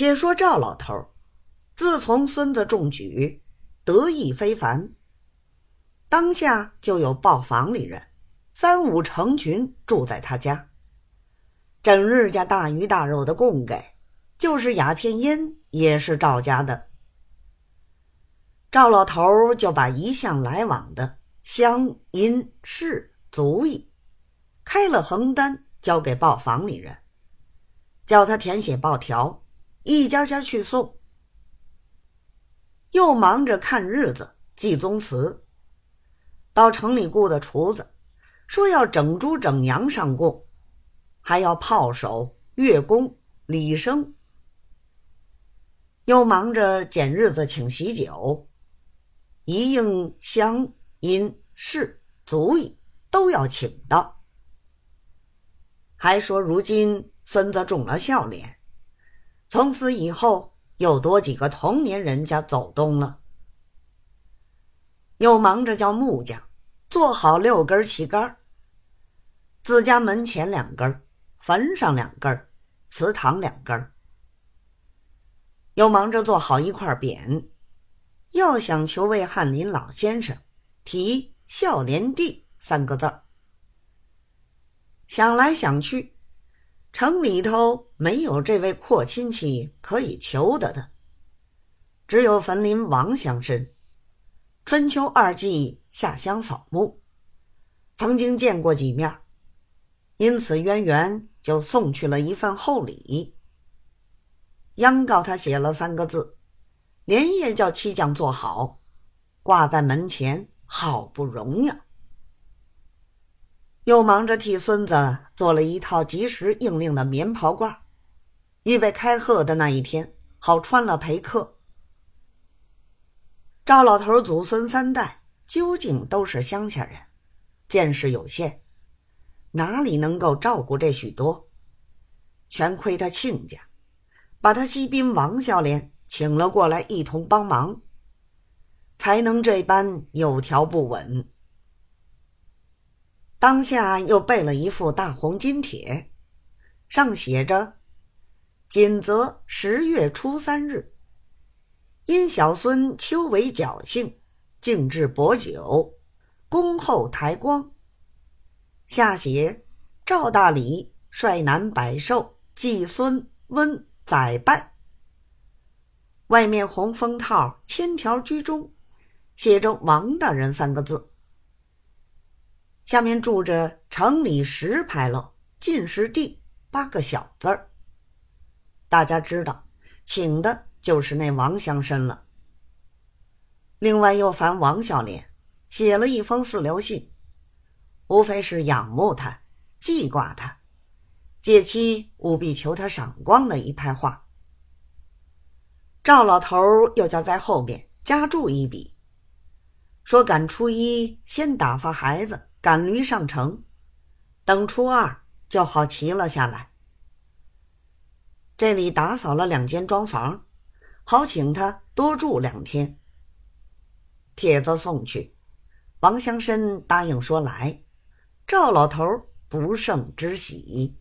且说赵老头，自从孙子中举，得意非凡。当下就有报房里人，三五成群住在他家，整日家大鱼大肉的供给，就是鸦片烟也是赵家的。赵老头就把一向来往的乡银市足矣，开了横单交给报房里人，叫他填写报条。一家家去送，又忙着看日子、记宗祠。到城里雇的厨子，说要整猪整羊上供，还要炮手、乐工、礼生。又忙着拣日子请喜酒，一应乡音士足矣，都要请到。还说如今孙子中了孝廉。从此以后，又多几个同年人家走动了，又忙着叫木匠做好六根旗杆自家门前两根坟上两根祠堂两根又忙着做好一块匾，要想求为翰林老先生题“孝廉帝”三个字儿。想来想去。城里头没有这位阔亲戚可以求得的，只有坟林王乡绅。春秋二季下乡扫墓，曾经见过几面，因此渊源就送去了一份厚礼，央告他写了三个字，连夜叫漆匠做好，挂在门前，好不容易。又忙着替孙子做了一套及时应令的棉袍褂，预备开贺的那一天好穿了陪客。赵老头祖孙三代究竟都是乡下人，见识有限，哪里能够照顾这许多？全亏他亲家，把他西宾王孝廉请了过来一同帮忙，才能这般有条不紊。当下又备了一副大红金帖，上写着：“谨则十月初三日，因小孙秋为侥幸，敬置薄酒，恭候抬光。”下写：“赵大礼率男百寿，祭孙温载拜。”外面红封套千条居中，写着“王大人”三个字。下面住着城里十牌楼进士第八个小字儿。大家知道，请的就是那王乡绅了。另外又烦王孝廉写了一封四留信，无非是仰慕他、记挂他，借期务必求他赏光的一派话。赵老头又叫在后面加注一笔，说赶初一先打发孩子。赶驴上城，等初二就好骑了下来。这里打扫了两间庄房，好请他多住两天。帖子送去，王香生答应说来。赵老头不胜之喜。